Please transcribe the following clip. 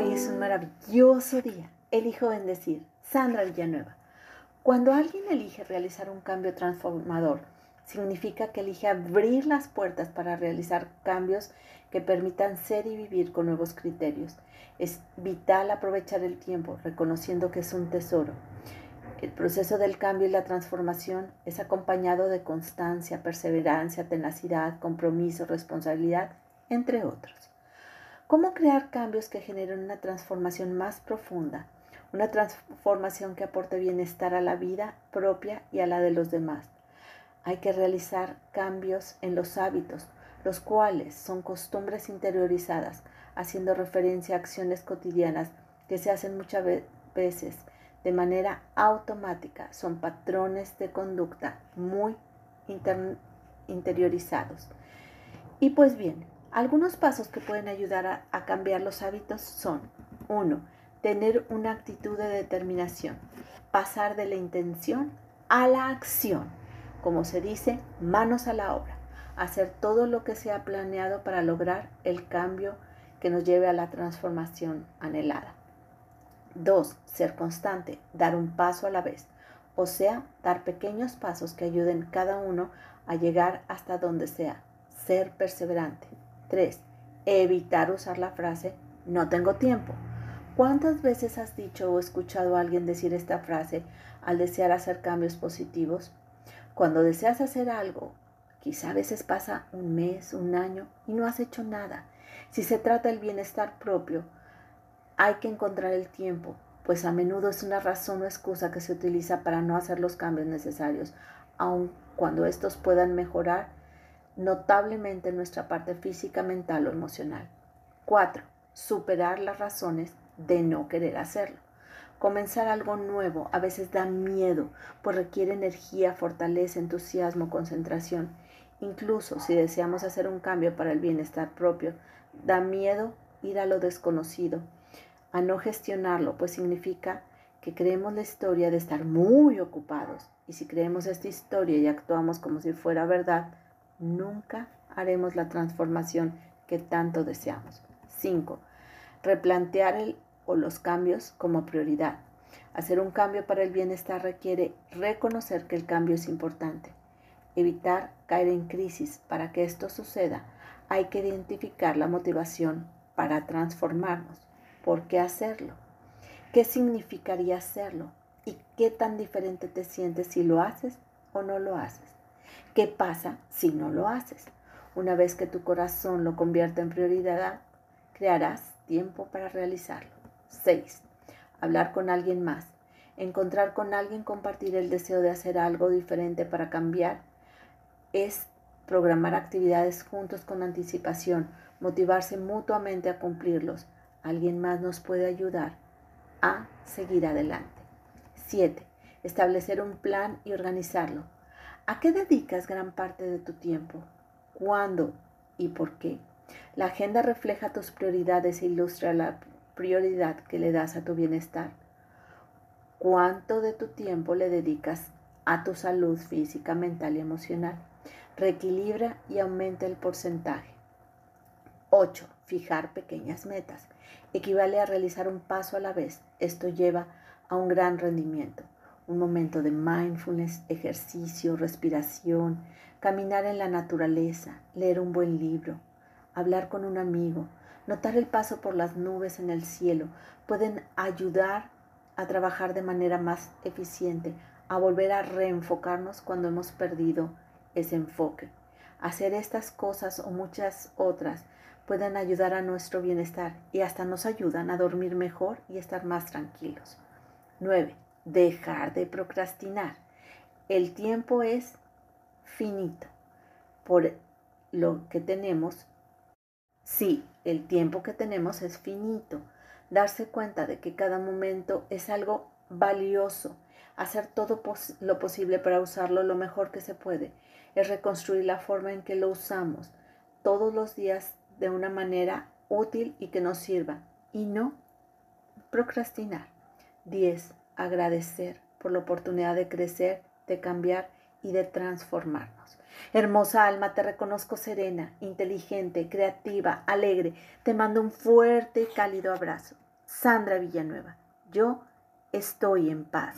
Hoy es un maravilloso día. Elijo bendecir. Sandra Villanueva. Cuando alguien elige realizar un cambio transformador, significa que elige abrir las puertas para realizar cambios que permitan ser y vivir con nuevos criterios. Es vital aprovechar el tiempo, reconociendo que es un tesoro. El proceso del cambio y la transformación es acompañado de constancia, perseverancia, tenacidad, compromiso, responsabilidad, entre otros. ¿Cómo crear cambios que generen una transformación más profunda? Una transformación que aporte bienestar a la vida propia y a la de los demás. Hay que realizar cambios en los hábitos, los cuales son costumbres interiorizadas, haciendo referencia a acciones cotidianas que se hacen muchas veces de manera automática. Son patrones de conducta muy interiorizados. Y pues bien, algunos pasos que pueden ayudar a, cambiar los hábitos son 1. Tener una actitud de determinación. Pasar de la intención a la acción. Como se dice, manos a la obra. Hacer todo lo que se ha planeado para lograr el cambio que nos lleve a la transformación anhelada. 2. Ser constante, dar un paso a la vez, o sea, dar pequeños pasos que ayuden cada uno a llegar hasta donde sea. Ser perseverante. 3. Evitar usar la frase no tengo tiempo. ¿Cuántas veces has dicho o escuchado a alguien decir esta frase al desear hacer cambios positivos? Cuando deseas hacer algo, quizá a veces pasa un mes, un año y no has hecho nada. Si se trata del bienestar propio, hay que encontrar el tiempo, pues a menudo es una razón o excusa que se utiliza para no hacer los cambios necesarios, aun cuando estos puedan mejorar notablemente nuestra parte física, mental o emocional. 4. Superar las razones de no querer hacerlo. Comenzar algo nuevo a veces da miedo, pues requiere energía, fortaleza, entusiasmo, concentración. Incluso si deseamos hacer un cambio para el bienestar propio, da miedo ir a lo desconocido, a no gestionarlo, pues significa que creemos la historia de estar muy ocupados. Y si creemos esta historia y actuamos como si fuera verdad, nunca haremos la transformación que tanto deseamos. 5. Replantear el o los cambios como prioridad. Hacer un cambio para el bienestar requiere reconocer que el cambio es importante. Evitar caer en crisis. Para que esto suceda, hay que identificar la motivación para transformarnos. ¿Por qué hacerlo? ¿Qué significaría hacerlo? ¿Y qué tan diferente te sientes si lo haces o no lo haces? ¿Qué pasa si no lo haces? Una vez que tu corazón lo convierta en prioridad, crearás tiempo para realizarlo. 6. Hablar con alguien más. Encontrar con alguien, compartir el deseo de hacer algo diferente para cambiar, es programar actividades juntos con anticipación, motivarse mutuamente a cumplirlos. Alguien más nos puede ayudar a seguir adelante. 7. Establecer un plan y organizarlo. ¿A qué dedicas gran parte de tu tiempo? ¿Cuándo y por qué? La agenda refleja tus prioridades e ilustra la prioridad que le das a tu bienestar. ¿Cuánto de tu tiempo le dedicas a tu salud física, mental y emocional? Reequilibra y aumenta el porcentaje. 8. Fijar pequeñas metas. Equivale a realizar un paso a la vez. Esto lleva a un gran rendimiento un momento de mindfulness, ejercicio, respiración, caminar en la naturaleza, leer un buen libro, hablar con un amigo, notar el paso por las nubes en el cielo, pueden ayudar a trabajar de manera más eficiente, a volver a reenfocarnos cuando hemos perdido ese enfoque. Hacer estas cosas o muchas otras pueden ayudar a nuestro bienestar y hasta nos ayudan a dormir mejor y estar más tranquilos. 9 dejar de procrastinar. El tiempo es finito. Por lo que tenemos, sí, el tiempo que tenemos es finito. Darse cuenta de que cada momento es algo valioso. Hacer todo lo posible para usarlo lo mejor que se puede. Es reconstruir la forma en que lo usamos todos los días de una manera útil y que nos sirva. Y no procrastinar. 10 agradecer por la oportunidad de crecer, de cambiar y de transformarnos. Hermosa alma, te reconozco serena, inteligente, creativa, alegre. Te mando un fuerte y cálido abrazo. Sandra Villanueva. Yo estoy en paz.